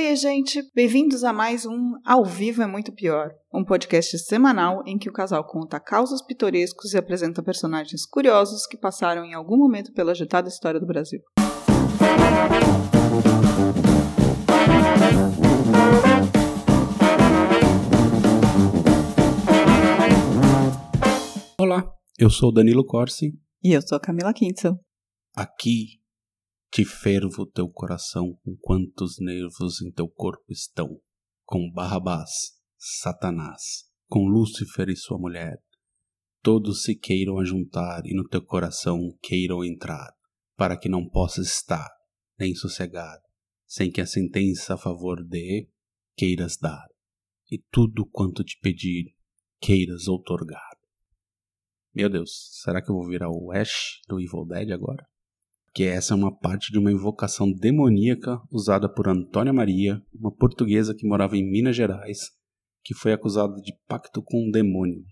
Oi, gente! Bem-vindos a mais um Ao Vivo é Muito Pior, um podcast semanal em que o casal conta causos pitorescos e apresenta personagens curiosos que passaram em algum momento pela agitada história do Brasil. Olá, eu sou Danilo Corsi. E eu sou Camila Kintzel. Aqui te fervo teu coração com quantos nervos em teu corpo estão. Com Barrabás, Satanás, com Lúcifer e sua mulher. Todos se queiram ajuntar e no teu coração queiram entrar, para que não possas estar, nem sossegar, sem que a sentença a favor de queiras dar, e tudo quanto te pedir queiras outorgar. Meu Deus, será que eu vou virar o Ash do Evil Dead agora? Que essa é uma parte de uma invocação demoníaca usada por Antônia Maria, uma portuguesa que morava em Minas Gerais, que foi acusada de pacto com um demônio.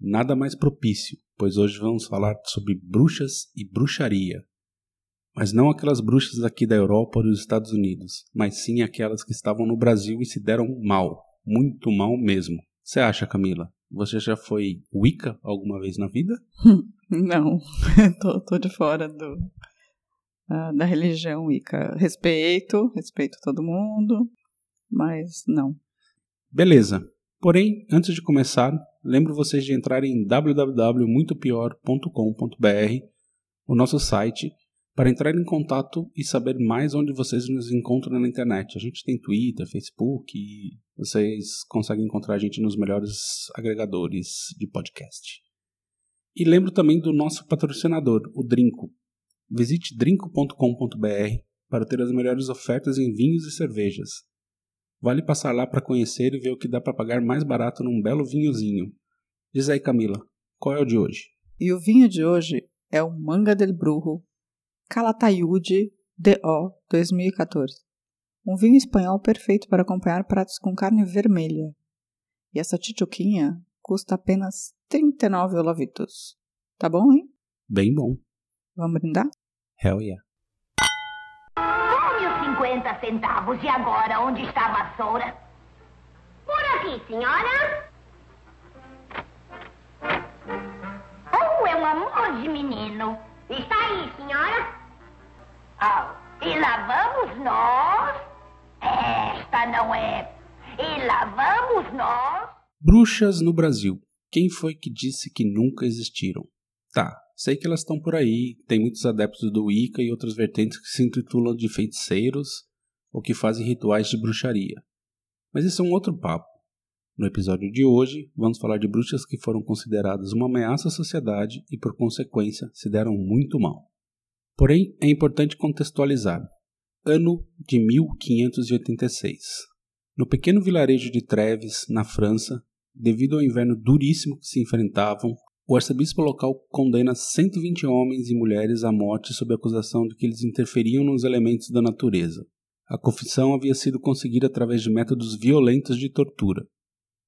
Nada mais propício, pois hoje vamos falar sobre bruxas e bruxaria. Mas não aquelas bruxas aqui da Europa ou dos Estados Unidos, mas sim aquelas que estavam no Brasil e se deram mal, muito mal mesmo. Você acha, Camila? Você já foi Wicca alguma vez na vida? Não, tô, tô de fora do, uh, da religião Wicca. Respeito, respeito todo mundo, mas não. Beleza. Porém, antes de começar, lembro vocês de entrarem em www.muitopior.com.br, o nosso site, para entrar em contato e saber mais onde vocês nos encontram na internet. A gente tem Twitter, Facebook e vocês conseguem encontrar a gente nos melhores agregadores de podcast. E lembro também do nosso patrocinador, o Drinco, Visite drinco.com.br para ter as melhores ofertas em vinhos e cervejas. Vale passar lá para conhecer e ver o que dá para pagar mais barato num belo vinhozinho. Diz aí, Camila, qual é o de hoje? E o vinho de hoje é o Manga del Brujo Calatayud DO 2014. Um vinho espanhol perfeito para acompanhar pratos com carne vermelha. E essa tchutchuquinha custa apenas 39 olavitos. Tá bom, hein? Bem bom. Vamos brindar? Hell yeah. Tome os 50 centavos. E agora, onde está a vassoura? Por aqui, senhora. Oh, é um amor de menino. Está aí, senhora. Oh, e lá vamos nós. Esta não é. E lá vamos nós. Bruxas no Brasil. Quem foi que disse que nunca existiram? Tá, Sei que elas estão por aí, tem muitos adeptos do Wicca e outras vertentes que se intitulam de feiticeiros ou que fazem rituais de bruxaria. Mas isso é um outro papo. No episódio de hoje, vamos falar de bruxas que foram consideradas uma ameaça à sociedade e, por consequência, se deram muito mal. Porém, é importante contextualizar. Ano de 1586. No pequeno vilarejo de Treves, na França, devido ao inverno duríssimo que se enfrentavam, o arcebispo local condena 120 homens e mulheres à morte sob acusação de que eles interferiam nos elementos da natureza. A confissão havia sido conseguida através de métodos violentos de tortura.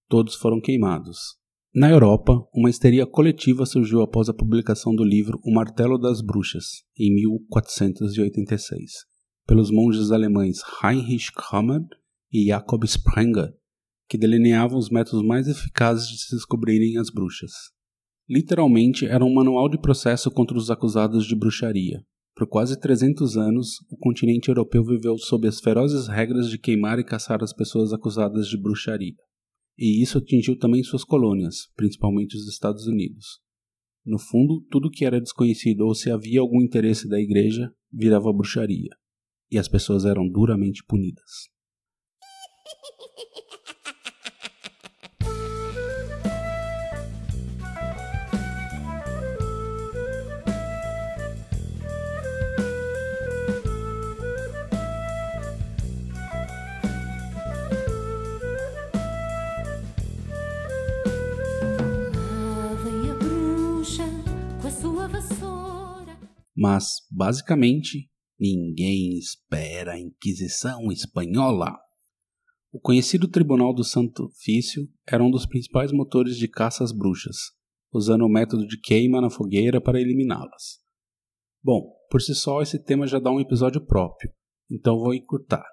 Todos foram queimados. Na Europa, uma histeria coletiva surgiu após a publicação do livro O Martelo das Bruxas, em 1486, pelos monges alemães Heinrich Kammer e Jakob Sprenger, que delineavam os métodos mais eficazes de se descobrirem as bruxas. Literalmente era um manual de processo contra os acusados de bruxaria. Por quase 300 anos, o continente europeu viveu sob as ferozes regras de queimar e caçar as pessoas acusadas de bruxaria. E isso atingiu também suas colônias, principalmente os Estados Unidos. No fundo, tudo que era desconhecido ou se havia algum interesse da igreja virava bruxaria, e as pessoas eram duramente punidas. Mas, basicamente, ninguém espera a Inquisição Espanhola. O conhecido Tribunal do Santo Ofício era um dos principais motores de caça às bruxas, usando o método de queima na fogueira para eliminá-las. Bom, por si só esse tema já dá um episódio próprio, então vou encurtar.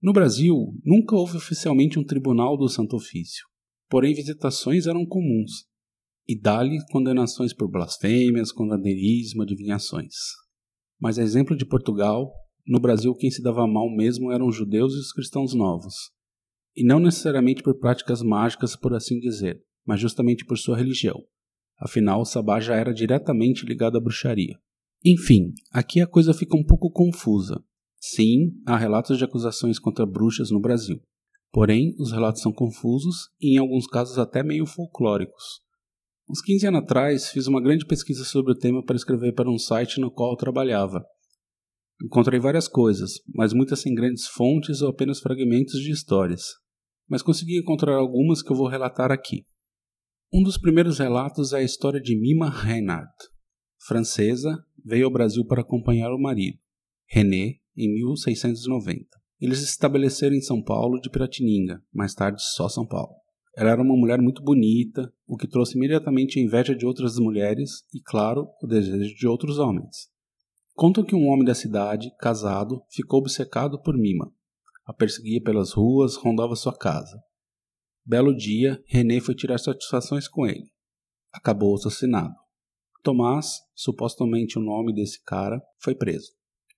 No Brasil, nunca houve oficialmente um tribunal do Santo Ofício, porém visitações eram comuns, e dali condenações por blasfêmias, condenarismo, adivinhações. Mas a exemplo de Portugal, no Brasil quem se dava mal mesmo eram os judeus e os cristãos novos, e não necessariamente por práticas mágicas, por assim dizer, mas justamente por sua religião. Afinal, o sabá já era diretamente ligado à bruxaria. Enfim, aqui a coisa fica um pouco confusa, Sim, há relatos de acusações contra bruxas no Brasil. Porém, os relatos são confusos e, em alguns casos, até meio folclóricos. Uns 15 anos atrás, fiz uma grande pesquisa sobre o tema para escrever para um site no qual eu trabalhava. Encontrei várias coisas, mas muitas sem grandes fontes ou apenas fragmentos de histórias. Mas consegui encontrar algumas que eu vou relatar aqui. Um dos primeiros relatos é a história de Mima Reinhardt. Francesa, veio ao Brasil para acompanhar o marido, René, em 1690. Eles se estabeleceram em São Paulo de Piratininga, mais tarde só São Paulo. Ela era uma mulher muito bonita, o que trouxe imediatamente a inveja de outras mulheres e, claro, o desejo de outros homens. Contam que um homem da cidade, casado, ficou obcecado por Mima. A perseguia pelas ruas, rondava sua casa. Belo dia, René foi tirar satisfações com ele. Acabou assassinado. Tomás, supostamente o nome desse cara, foi preso.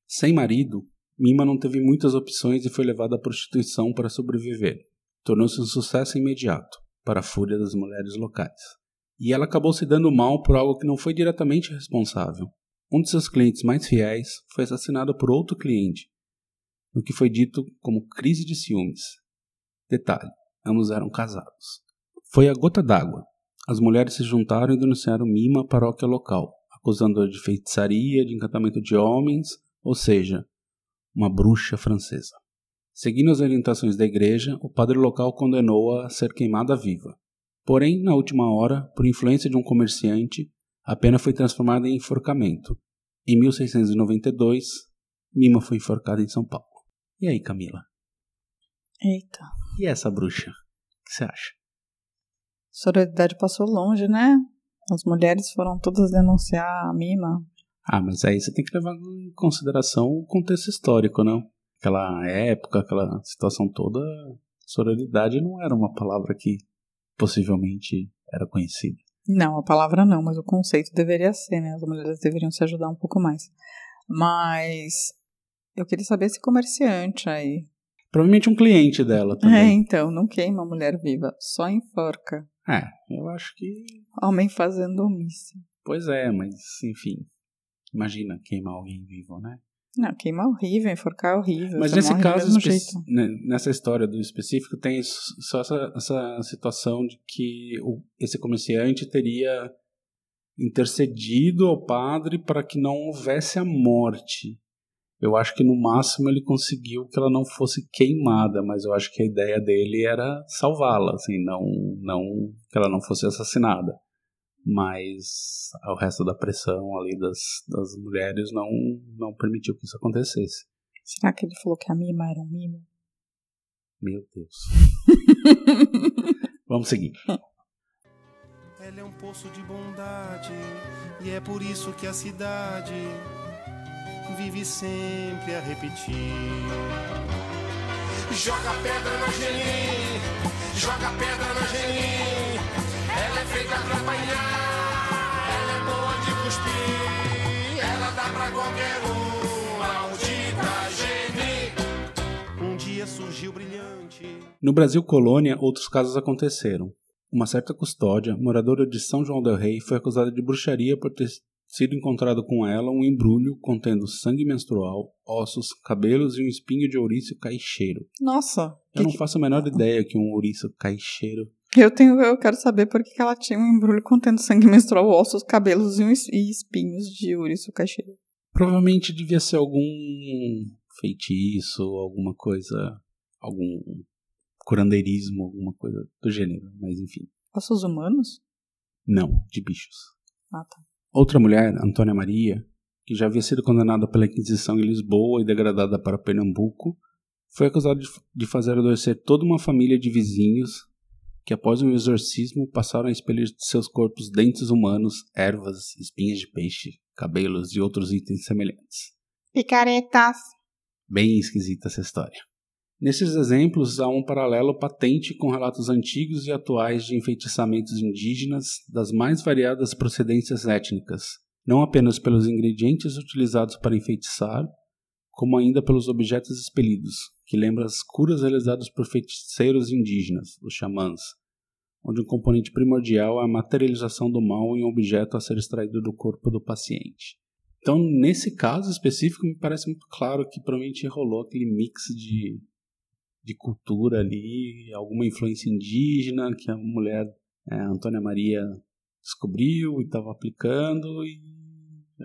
Sem marido, Mima não teve muitas opções e foi levada à prostituição para sobreviver. Tornou-se um sucesso imediato, para a fúria das mulheres locais. E ela acabou se dando mal por algo que não foi diretamente responsável. Um de seus clientes mais fiéis foi assassinado por outro cliente, no que foi dito como crise de ciúmes. Detalhe: ambos eram casados. Foi a gota d'água. As mulheres se juntaram e denunciaram Mima à paróquia local, acusando-a de feitiçaria, de encantamento de homens ou seja, uma bruxa francesa. Seguindo as orientações da igreja, o padre local condenou-a a ser queimada viva. Porém, na última hora, por influência de um comerciante, a pena foi transformada em enforcamento. Em 1692, Mima foi enforcada em São Paulo. E aí, Camila? Eita. E essa bruxa? O que você acha? Sororidade passou longe, né? As mulheres foram todas denunciar a Mima. Ah, mas aí você tem que levar em consideração o contexto histórico, não? Aquela época, aquela situação toda, sororidade não era uma palavra que possivelmente era conhecida. Não, a palavra não, mas o conceito deveria ser, né? As mulheres deveriam se ajudar um pouco mais. Mas eu queria saber esse comerciante aí. Provavelmente um cliente dela também. É, então, não queima a mulher viva, só enforca. É, eu acho que. Homem fazendo omissa. Pois é, mas enfim. Imagina queimar alguém vivo, né? Não, queimar é horrível, enforcar é horrível. Mas nesse caso, né, nessa história do específico, tem só essa, essa situação de que o, esse comerciante teria intercedido ao padre para que não houvesse a morte. Eu acho que no máximo ele conseguiu que ela não fosse queimada, mas eu acho que a ideia dele era salvá-la, assim, não, não que ela não fosse assassinada mas o resto da pressão ali das, das mulheres não, não permitiu que isso acontecesse. Será que ele falou que a Mima era um mimo? Meu Deus. Vamos seguir. Ela é um poço de bondade e é por isso que a cidade vive sempre a repetir. Joga pedra na Geni, joga pedra na Geni. Feita pra apanhar, ela é boa de cuspir, ela dá pra qualquer um, maldita gene. Um dia surgiu brilhante. No Brasil colônia, outros casos aconteceram. Uma certa custódia, moradora de São João del Rei, foi acusada de bruxaria por ter sido encontrado com ela um embrulho contendo sangue menstrual, ossos, cabelos e um espinho de ouriço caixeiro. Nossa! Eu não faço a menor ideia que um ouriço caixeiro eu tenho, eu quero saber por que ela tinha um embrulho contendo sangue menstrual, ossos, cabelos e espinhos de ouriço caixeiro. Provavelmente devia ser algum feitiço, alguma coisa, algum curandeirismo, alguma coisa do gênero, mas enfim. Ossos humanos? Não, de bichos. Ah, tá. Outra mulher, Antônia Maria, que já havia sido condenada pela Inquisição em Lisboa e degradada para Pernambuco, foi acusada de fazer adoecer toda uma família de vizinhos que após um exorcismo passaram a expelir de seus corpos dentes humanos, ervas, espinhas de peixe, cabelos e outros itens semelhantes. Picaretas. Bem esquisita essa história. Nesses exemplos, há um paralelo patente com relatos antigos e atuais de enfeitiçamentos indígenas das mais variadas procedências étnicas, não apenas pelos ingredientes utilizados para enfeitiçar, como ainda pelos objetos expelidos, que lembram as curas realizadas por feiticeiros indígenas, os xamãs, onde um componente primordial é a materialização do mal em um objeto a ser extraído do corpo do paciente. Então, nesse caso específico, me parece muito claro que provavelmente rolou aquele mix de, de cultura ali, alguma influência indígena que a mulher, é, Antônia Maria, descobriu e estava aplicando e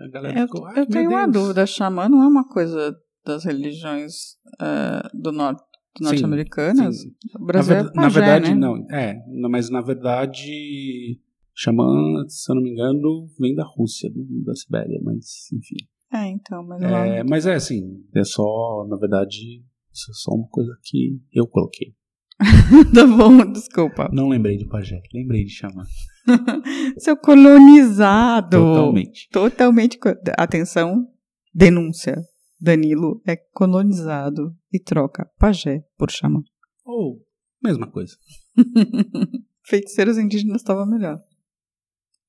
a galera Eu, ficou. "Ai, eu tenho uma Deus." dúvida, xamã não é uma coisa das religiões eh, do norte norte-americanas? O Na, Brasil ver- é na pajé, verdade, né? não. É, não, mas na verdade, Xamã, se eu não me engano, vem da Rússia, da Sibéria, mas enfim. É, então, mas É, mas é assim, é só, na verdade, isso é só uma coisa que eu coloquei. tá bom, desculpa. Não lembrei de pajé, lembrei de Xamã. Seu colonizado. Totalmente. Totalmente. Atenção, denúncia. Danilo é colonizado e troca pajé por xamã. Ou, mesma coisa. Feiticeiros indígenas estava melhor.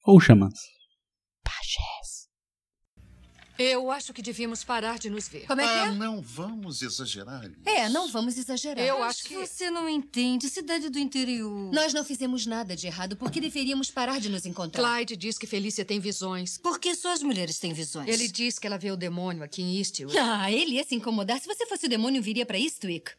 Ou xamãs. Eu acho que devíamos parar de nos ver. Como é que Ah, é? não vamos exagerar. isso. É, não vamos exagerar. Eu acho que. Você não entende. Cidade do interior. Nós não fizemos nada de errado. Por que deveríamos parar de nos encontrar? Clyde diz que Felícia tem visões. Porque só as mulheres têm visões. Ele diz que ela vê o demônio aqui em Eastwood. Ah, ele ia se incomodar. Se você fosse o demônio, viria pra Eastwick.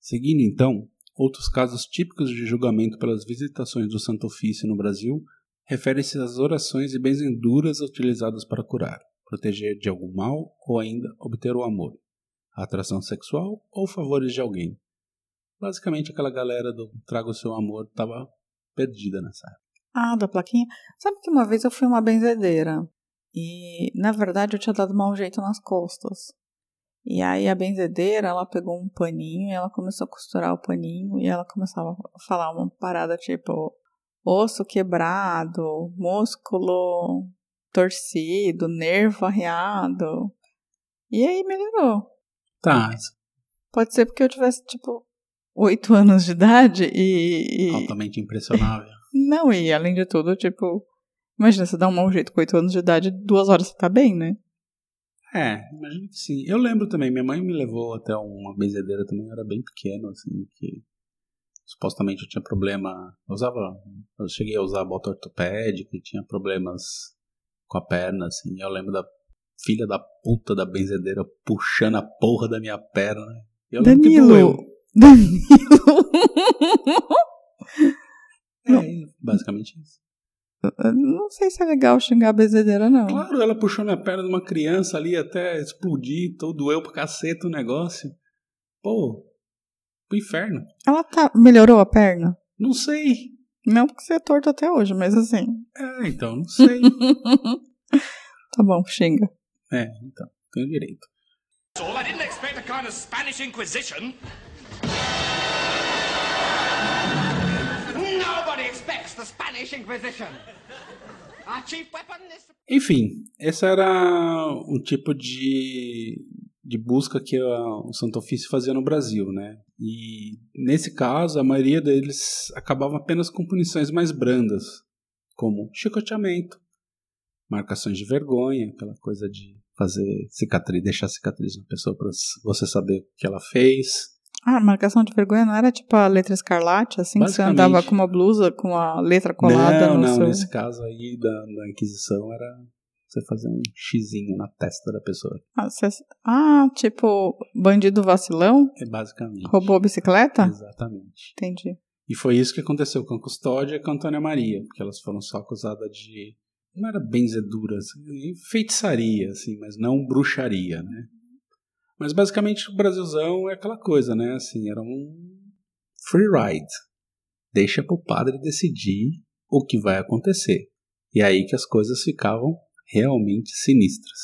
Seguindo então, outros casos típicos de julgamento pelas visitações do Santo Ofício no Brasil referem-se às orações e benzenduras utilizadas para curar, proteger de algum mal ou ainda obter o amor, a atração sexual ou favores de alguém. Basicamente, aquela galera do Traga o Seu Amor estava perdida nessa época. Ah, da plaquinha. Sabe que uma vez eu fui uma benzedeira. E, na verdade, eu tinha dado mau jeito nas costas. E aí a benzedeira, ela pegou um paninho e ela começou a costurar o paninho. E ela começava a falar uma parada tipo... Osso quebrado, músculo torcido, nervo arreado. E aí melhorou. Tá, Pode ser porque eu tivesse, tipo, oito anos de idade e... altamente impressionável. Não, e além de tudo, tipo... Imagina, você dá um mau jeito com oito anos de idade, duas horas você tá bem, né? É, imagino que sim. Eu lembro também, minha mãe me levou até uma benzedeira também, eu era bem pequeno, assim, que supostamente eu tinha problema. Eu usava. Eu cheguei a usar bota ortopédica e tinha problemas com a perna, assim. Eu lembro da filha da puta da benzedeira puxando a porra da minha perna. Eu lembro que doeu. Danilo! Danilo! É, basicamente isso. Não sei se é legal xingar a benzedeira, não. Claro, ela puxou minha perna de uma criança ali até explodir, todo doeu pra caceta o negócio. Pô, pro inferno. Ela tá... melhorou a perna? Não sei. Não porque você é torto até hoje, mas assim... É, então, não sei. tá bom, xinga. é, então, tenho direito. All I didn't expect a kind of Spanish Inquisition. Nobody expects the Spanish Inquisition. Our chief weapon is. Enfim, esse era o tipo de, de busca que a- o Santo Ofício fazia no Brasil, né? E nesse caso, a maioria deles acabava apenas com punições mais brandas, como chicoteamento, marcações de vergonha, aquela coisa de fazer cicatriz, deixar cicatriz na pessoa para você saber o que ela fez. Ah, marcação de vergonha não era tipo a letra escarlate, assim, que você andava com uma blusa com a letra colada não, no não, seu... nesse caso aí da, da Inquisição era você fazer um xizinho na testa da pessoa. Ah, você- Ah, tipo, bandido vacilão? É basicamente. Roubou a bicicleta? Exatamente. Entendi. E foi isso que aconteceu com a Custódia e com a Antônia Maria, porque elas foram só acusadas de. Não era benzeduras, feitiçaria, assim, mas não bruxaria, né? Mas basicamente o Brasilzão é aquela coisa, né? Assim, era um free ride. Deixa pro padre decidir o que vai acontecer. E é aí que as coisas ficavam realmente sinistras.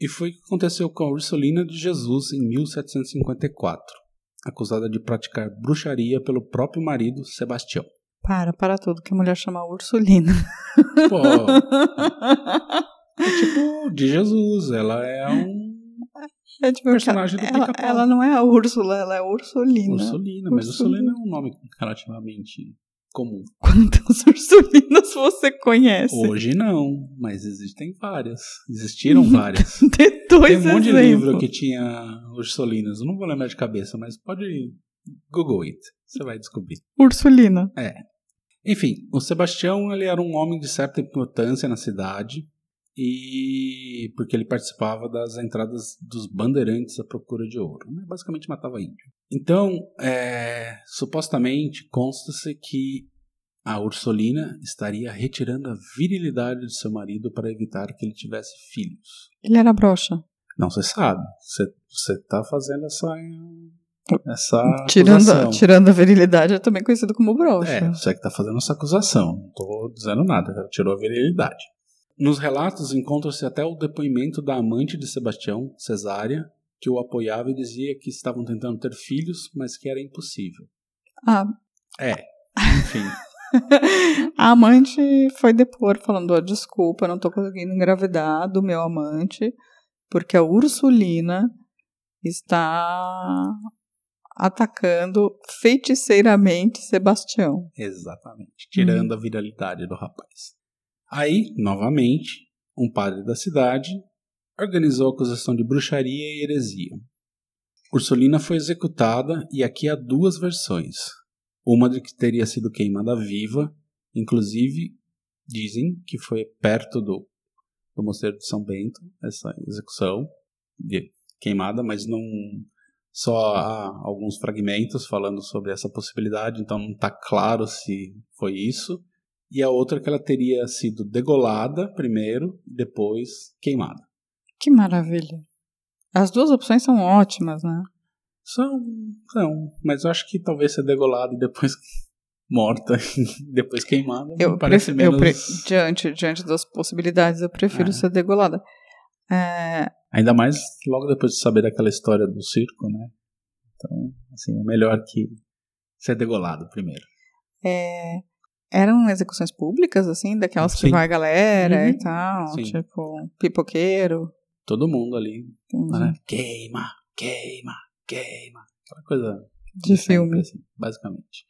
E foi o que aconteceu com a Ursulina de Jesus em 1754 acusada de praticar bruxaria pelo próprio marido Sebastião. Para, para tudo, que a mulher chama Ursulina. Pô, é tipo de Jesus, ela é um É tipo, Personagem do ela, ela não é a Úrsula, ela é a Ursulina. Ursulina, mas Ursulina. Ursulina é um nome relativamente comum. Quantas Ursulinas você conhece? Hoje não, mas existem várias. Existiram várias. Tem dois um monte de livro que tinha Ursulinas. Eu não vou lembrar de cabeça, mas pode Google it. Você vai descobrir. Ursulina. Enfim, o Sebastião ele era um homem de certa importância na cidade e porque ele participava das entradas dos bandeirantes à procura de ouro, né? basicamente matava índio. Então, é, supostamente consta-se que a Ursulina estaria retirando a virilidade de seu marido para evitar que ele tivesse filhos. Ele era broxa. Não se sabe. Você está fazendo essa essa Tirando, acusação. tirando a virilidade, é também conhecido como broxa. É, você que está fazendo essa acusação. Não estou dizendo nada, ela tirou a virilidade. Nos relatos encontra-se até o depoimento da amante de Sebastião, Cesária, que o apoiava e dizia que estavam tentando ter filhos, mas que era impossível. Ah, É, enfim. a amante foi depor, falando: ó, desculpa, não tô conseguindo engravidar do meu amante, porque a Ursulina está atacando feiticeiramente Sebastião. Exatamente. Tirando a viralidade do rapaz. Aí, novamente, um padre da cidade organizou a acusação de bruxaria e heresia. Ursulina foi executada e aqui há duas versões. Uma de que teria sido queimada viva, inclusive dizem que foi perto do, do Mosteiro de São Bento, essa execução de queimada, mas não só há alguns fragmentos falando sobre essa possibilidade, então não está claro se foi isso. E a outra que ela teria sido degolada primeiro, depois queimada. Que maravilha. As duas opções são ótimas, né? São, são, mas eu acho que talvez ser degolada e depois morta, depois queimada, Eu parece menos... eu pre- diante, diante das possibilidades, eu prefiro É. ser degolada. É, Ainda mais logo depois de saber daquela história do circo, né? Então, assim, é melhor que ser degolado primeiro. é, eram execuções públicas, assim, daquelas que Sim. vai a galera Uhum. e tal, Sim. tipo, pipoqueiro. Todo mundo ali, entendi. né? Queima, queima, queima. Aquela coisa De filme. assim, basicamente.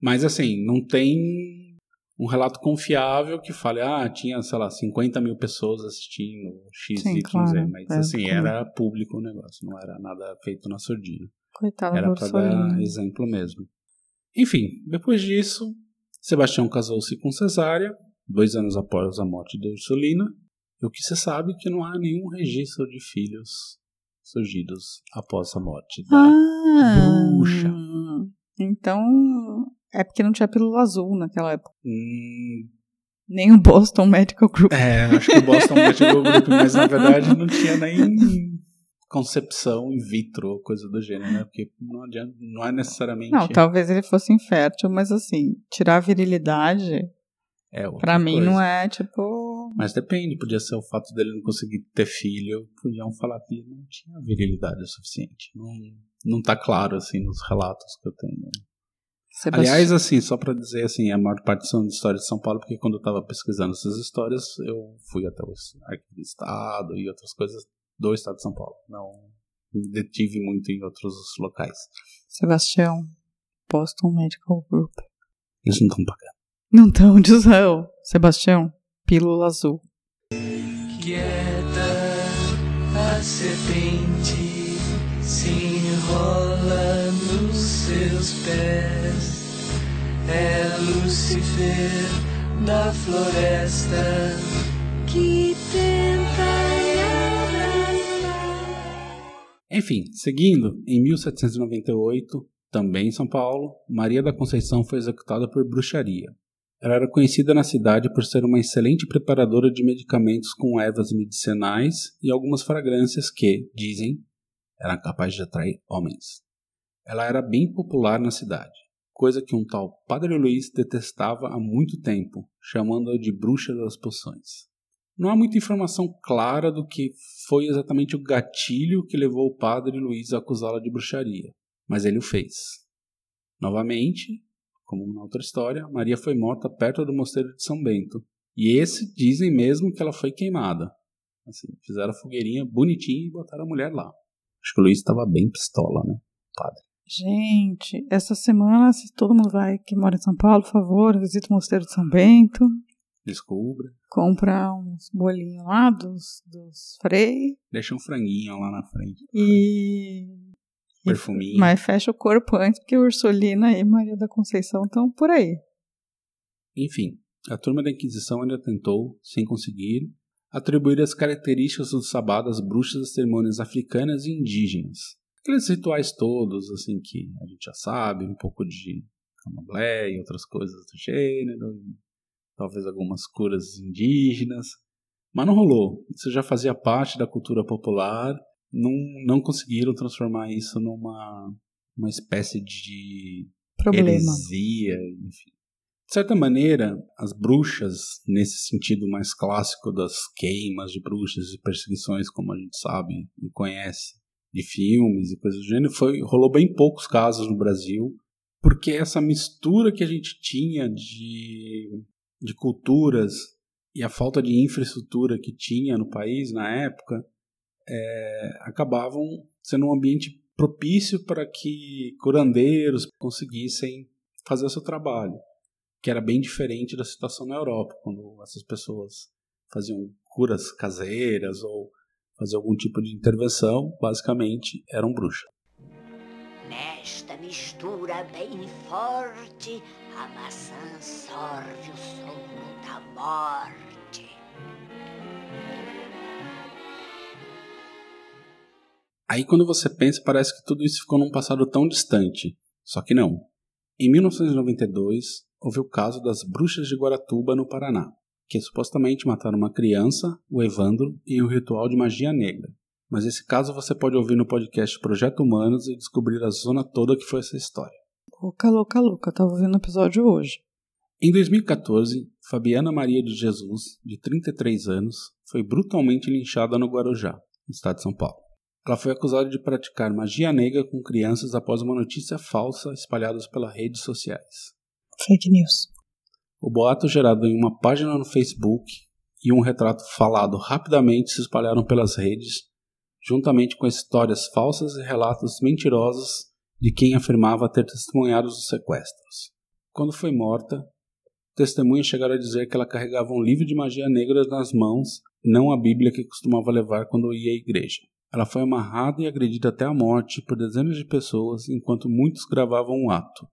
Mas assim, não tem um relato confiável que fale, ah, tinha, sei lá, 50 mil pessoas assistindo X, Sim, Y, claro. Z. Mas É, assim, como- era público o negócio, não era nada feito na surdina. Coitada Era da para dar exemplo mesmo. Enfim, depois disso, Sebastião casou-se com Cesária, dois anos após a morte de Ursulina, e o que se sabe é que não há nenhum registro de filhos surgidos após a morte da Ah, bruxa. Então, é porque não tinha pílula azul naquela época. Hum, Nem o Boston Medical Group. é, acho que o Boston Medical Group, mas na verdade não tinha nem concepção in vitro coisa do gênero, né? Porque não adianta, não é necessariamente. Não, talvez ele fosse infértil, mas assim, tirar a virilidade, é pra mim coisa. não é tipo. Mas depende, podia ser o fato dele não conseguir ter filho, podiam falar que ele não tinha virilidade o suficiente. Não, não tá claro, assim, nos relatos que eu tenho. Sebastião. Aliás, assim, só pra dizer, assim, a maior parte são histórias de São Paulo, porque quando eu tava pesquisando essas histórias, eu fui até o Arquivo do Estado e outras coisas do Estado de São Paulo. Não me detive muito em outros locais. Sebastião, Boston Medical Group. Eles não estão pagando. Não tão de Israel. Sebastião, pílula azul. Quieta, a serpente se enrola nos seus pés. É Lúcifer da floresta que tenta. Enfim, seguindo, em 1798, também em São Paulo, Maria da Conceição foi executada por bruxaria. Ela era conhecida na cidade por ser uma excelente preparadora de medicamentos com ervas medicinais e algumas fragrâncias que, dizem, eram capazes de atrair homens. Ela era bem popular na cidade, coisa que um tal Padre Luiz detestava há muito tempo, chamando-a de bruxa das poções. Não há muita informação clara do que foi exatamente o gatilho que levou o padre Luiz a acusá-la de bruxaria, mas ele o fez. Novamente, como na outra história, Maria foi morta perto do mosteiro de São Bento, e esse dizem mesmo que ela foi queimada. Assim, fizeram a fogueirinha bonitinha e botaram a mulher lá. Acho que o Luiz tava bem pistola, né? Padre. Gente, essa semana, se todo mundo vai que mora em São Paulo, por favor, visita o Mosteiro de São Bento. Descubra. Compra uns bolinhos lá dos, dos Frei. Deixa um franguinho lá na frente. E. Perfuminho. Mas fecha o corpo antes, porque Ursulina e Maria da Conceição estão por aí. Enfim, a turma da Inquisição ainda tentou, sem conseguir, atribuir as características do sabá das bruxas às cerimônias africanas e indígenas. Aqueles rituais todos, assim, que a gente já sabe, um pouco de candomblé e outras coisas do gênero, talvez algumas curas indígenas, mas não rolou. Isso já fazia parte da cultura popular, não, não conseguiram transformar isso numa uma espécie de Problema. heresia, enfim. De certa maneira, as bruxas, nesse sentido mais clássico das queimas de bruxas e perseguições, como a gente sabe e conhece de filmes e coisas do gênero, foi, rolou bem poucos casos no Brasil, porque essa mistura que a gente tinha de, de culturas e a falta de infraestrutura que tinha no país na época é, acabavam sendo um ambiente propício para que curandeiros conseguissem fazer o seu trabalho que era bem diferente da situação na Europa, quando essas pessoas faziam curas caseiras ou faziam algum tipo de intervenção, basicamente eram bruxas. Nesta mistura bem forte, a maçã sorve o sono da morte. Aí quando você pensa, parece que tudo isso ficou num passado tão distante. Só que não. Em 1992, houve o caso das bruxas de Guaratuba, no Paraná, que supostamente mataram uma criança, o Evandro, em um ritual de magia negra. Mas esse caso você pode ouvir no podcast Projeto Humanos e descobrir a zona toda que foi essa história. Louca, louca, louca. Tava ouvindo o episódio hoje. Em 2014, Fabiana Maria de Jesus, de 33 anos, foi brutalmente linchada no Guarujá, no estado de São Paulo. Ela foi acusada de praticar magia negra com crianças após uma notícia falsa espalhada pelas redes sociais. Fake news. O boato gerado em uma página no Facebook e um retrato falado rapidamente se espalharam pelas redes, juntamente com histórias falsas e relatos mentirosos de quem afirmava ter testemunhado os sequestros. Quando foi morta, testemunhas chegaram a dizer que ela carregava um livro de magia negra nas mãos, não a Bíblia que costumava levar quando ia à igreja. Ela foi amarrada e agredida até a morte por dezenas de pessoas enquanto muitos gravavam o ato.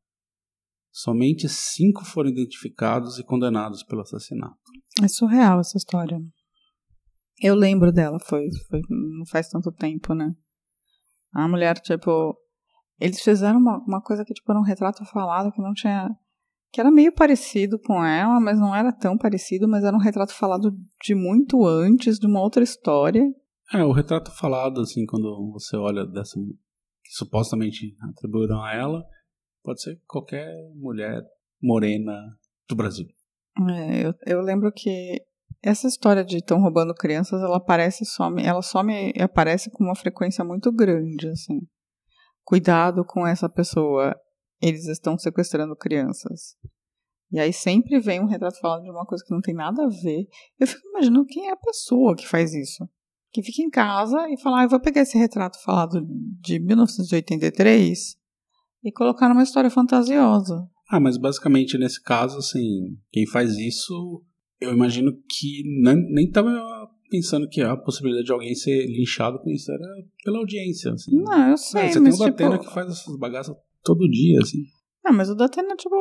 Somente cinco foram identificados e condenados pelo assassinato. É surreal essa história. Eu lembro dela, foi, foi não faz tanto tempo, né? A mulher, tipo, eles fizeram uma, uma coisa que tipo era um retrato falado que não tinha que era meio parecido com ela, mas não era tão parecido, mas era um retrato falado de muito antes, de uma outra história. É, o retrato falado, assim, quando você olha dessa que supostamente atribuíram a ela, pode ser qualquer mulher morena do Brasil. É, eu, eu lembro que essa história de estão roubando crianças, ela aparece some, ela some aparece com uma frequência muito grande, assim. Cuidado com essa pessoa, eles estão sequestrando crianças. E aí sempre vem um retrato falando de uma coisa que não tem nada a ver. Eu fico imaginando quem é a pessoa que faz isso. Que fica em casa e fala, ah, eu vou pegar esse retrato falado de 1983 e colocar numa história fantasiosa. Ah, mas basicamente nesse caso, assim, quem faz isso, eu imagino que nem, nem tava pensando que a possibilidade de alguém ser linchado com isso era pela audiência, assim. Não, eu sei, É, você mas tem o Datena tipo... que faz essas bagaças todo dia, assim. Não, mas o Datena, tipo,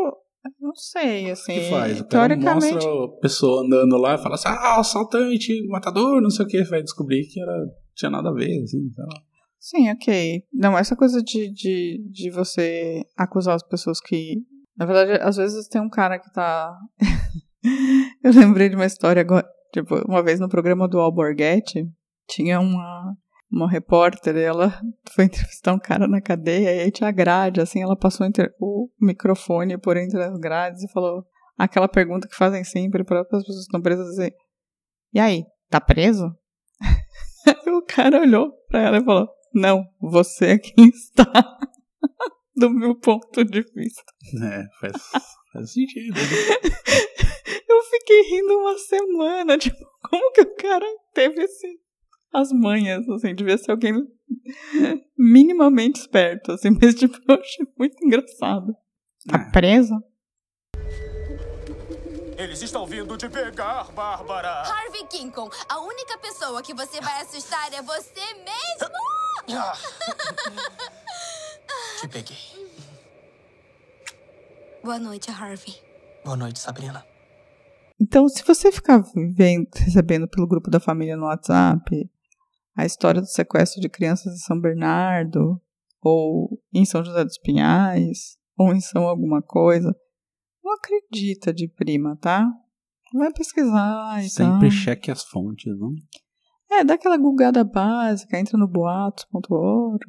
não sei, assim, O que faz? O teoricamente... mostra a pessoa andando lá e fala assim, ah, assaltante, matador, não sei o que, vai descobrir que era, tinha nada a ver, assim, sei lá. Sim, ok. Não, essa coisa de, de, de você acusar as pessoas que. Na verdade, às vezes tem um cara que tá. Eu lembrei de uma história agora. Tipo, uma vez no programa do Alborguete, tinha uma, uma repórter, ela foi entrevistar um cara na cadeia, e aí tinha grade, assim, ela passou o microfone por entre as grades e falou aquela pergunta que fazem sempre para as pessoas que estão presas, assim, e aí, tá preso? Aí o cara olhou pra ela e falou, não, você é quem está, do meu ponto de vista. É, faz, faz sentido. né? Eu fiquei rindo uma semana, tipo, como que o cara teve esse as manhas, assim, devia ser alguém minimamente esperto, assim, mas tipo, eu achei muito engraçado. Tá É. presa? Eles estão vindo te pegar, Bárbara. Harvey Kinkon, a única pessoa que você vai assustar é você mesmo! Ah. Te peguei. Boa noite, Harvey. Boa noite, Sabrina. Então, se você ficar vendo, recebendo pelo grupo da família no WhatsApp a história do sequestro de crianças em São Bernardo, ou em São José dos Pinhais, ou em São alguma coisa, não acredita de prima, tá? Vai pesquisar e Sempre tal. cheque as fontes, não? É, dá aquela gulgada básica, entra no boatos.org.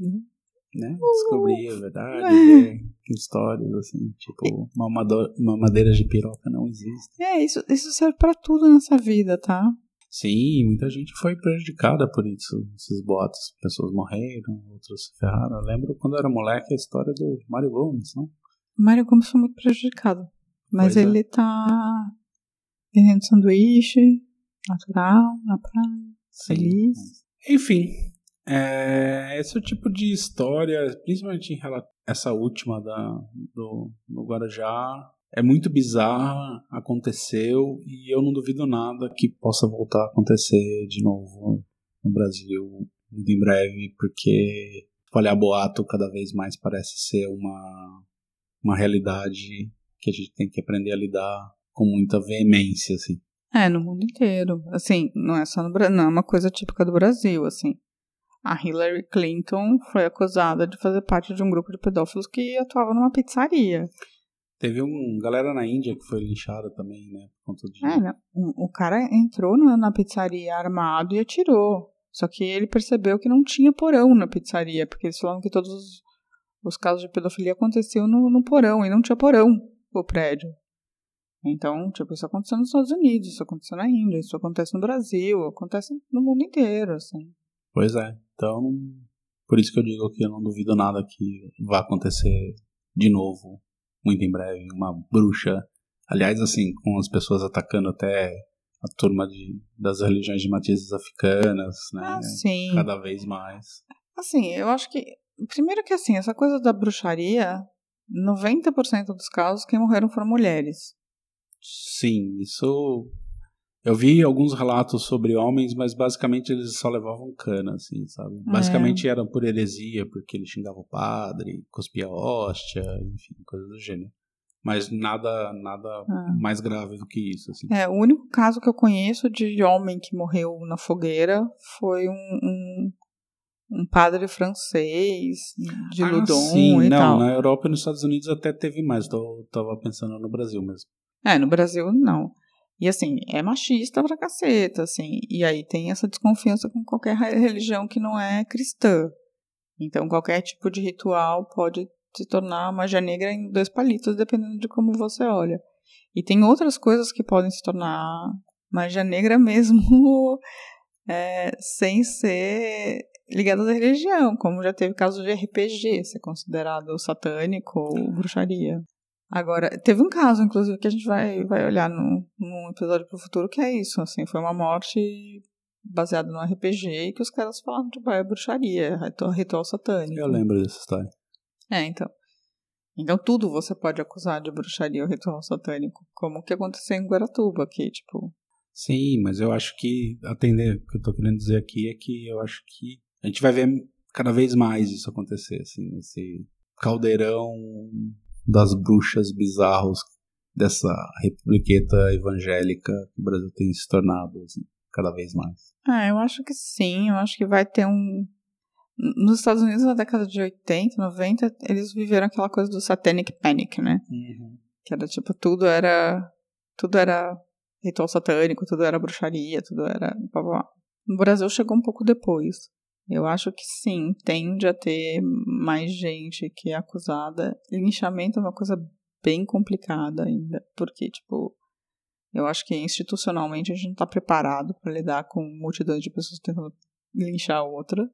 Né? Descobrir a verdade, É. ver histórias assim, tipo, mamado- mamadeiras de piroca não existem. É, isso, isso serve pra tudo nessa vida, tá? Sim, muita gente foi prejudicada por isso, esses boatos. Pessoas morreram, outras se ferraram. Eu lembro quando eu era moleque a história do Mário Gomes, não? Mário Gomes foi muito prejudicado. Mas Pois é. ele tá vendendo sanduíche, natural, na praia, feliz. Enfim, é, esse é o tipo de história, principalmente em relação essa última da, do, do Guarujá, é muito bizarra, aconteceu e eu não duvido nada que possa voltar a acontecer de novo no Brasil muito em breve, porque espalhar boato cada vez mais parece ser uma, uma realidade que a gente tem que aprender a lidar com muita veemência, assim. É, no mundo inteiro. Assim, não é só no Brasil, não é uma coisa típica do Brasil, assim. A Hillary Clinton foi acusada de fazer parte de um grupo de pedófilos que atuava numa pizzaria. Teve um galera na Índia que foi linchada também, né? Por conta de... É, o, o cara entrou na, na pizzaria armado e atirou. Só que ele percebeu que não tinha porão na pizzaria, porque eles falavam que todos os, os casos de pedofilia aconteciam no, no porão, e não tinha porão o prédio. Então, tipo, isso aconteceu nos Estados Unidos, isso aconteceu na Índia, isso acontece no Brasil, acontece no mundo inteiro, assim. Pois é. Então, por isso que eu digo que eu não duvido nada que vá acontecer de novo, muito em breve, uma bruxa. Aliás, assim, com as pessoas atacando até a turma de, das religiões de matizes africanas, né? Ah, sim. Cada vez mais. Assim, eu acho que. Primeiro que assim, essa coisa da bruxaria, 90% dos casos quem morreram foram mulheres. Sim, isso. Eu vi alguns relatos sobre homens, mas basicamente eles só levavam cana, assim, sabe? É. Basicamente era por heresia, porque ele xingava o padre, cuspia hóstia, enfim, coisas do gênero. Mas nada, nada Ah. mais grave do que isso, assim. É, o único caso que eu conheço de homem que morreu na fogueira foi um, um, um padre francês de Ah, Ludon sim, e não, tal. na Europa e nos Estados Unidos até teve mais, tô, tava pensando no Brasil mesmo. É, no Brasil não. E assim, é machista pra caceta, assim. E aí tem essa desconfiança com qualquer re- religião que não é cristã. Então qualquer tipo de ritual pode se tornar magia negra em dois palitos, dependendo de como você olha. E tem outras coisas que podem se tornar magia negra mesmo é, sem ser ligadas à religião, como já teve casos de RPG ser considerado satânico ou bruxaria. Agora, teve um caso, inclusive, que a gente vai, vai olhar no, num episódio pro futuro, que é isso, assim, foi uma morte baseada no RPG e que os caras falaram, tipo, é bruxaria, é ritual, satânico. Eu lembro dessa história. É, então. Então tudo você pode acusar de bruxaria ou ritual satânico, como o que aconteceu em Guaratuba, que, tipo, Sim, mas eu acho que atender o que eu tô querendo dizer aqui é que eu acho que a gente vai ver cada vez mais isso acontecer, assim, esse caldeirão das bruxas bizarros dessa republiqueta evangélica que o Brasil tem se tornado, assim, cada vez mais. Ah, eu acho que sim, eu acho que vai ter um. Nos Estados Unidos, na década de 80, 90, eles viveram aquela coisa do Satanic Panic, né? Que era tipo, tudo era. Tudo era ritual satânico, tudo era bruxaria, tudo era. blá, blá. No Brasil chegou um pouco depois. Eu acho que sim, tende a ter mais gente que é acusada. Linchamento é uma coisa bem complicada ainda, porque, tipo, eu acho que institucionalmente a gente não está preparado para lidar com multidões de pessoas tentando linchar outra,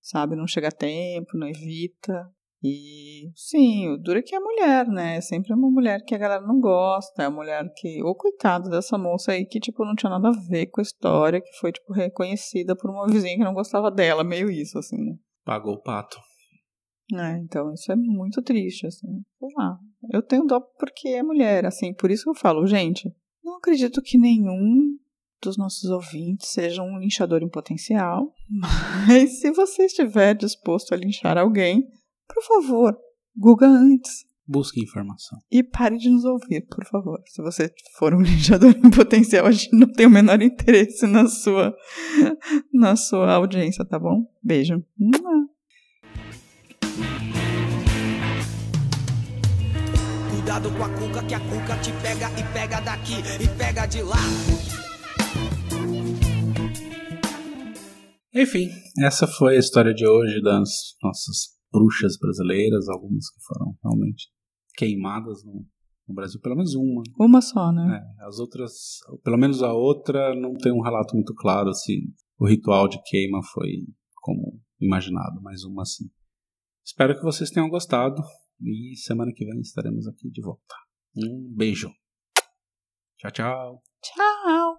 sabe? Não chega a tempo, não evita. E sim, o duro é que é mulher, né? É sempre uma mulher que a galera não gosta, é a mulher que. Ô, coitado dessa moça aí que, tipo, não tinha nada a ver com a história, que foi, tipo, reconhecida por uma vizinha que não gostava dela, meio isso, assim, né? Pagou o pato. É, então isso é muito triste, assim. Sei lá. Eu tenho dó porque é mulher, assim, por isso que eu falo, gente, não acredito que nenhum dos nossos ouvintes seja um linchador em potencial, mas se você estiver disposto a linchar alguém, por favor, Google antes. Busque informação. E pare de nos ouvir, por favor. Se você for um linchador em potencial, a gente não tem o menor interesse na sua, na sua audiência, tá bom? Beijo. Cuidado com a cuca, que a cuca te pega e pega daqui e pega de lá. Enfim, essa foi a história de hoje das nossas bruxas brasileiras, algumas que foram realmente queimadas no, no Brasil, pelo menos uma. Uma só, né? É, as outras, pelo menos a outra, não tem um relato muito claro se o ritual de queima foi como imaginado, mas uma sim. Espero que vocês tenham gostado e semana que vem estaremos aqui de volta. Um beijo. Tchau, tchau. Tchau.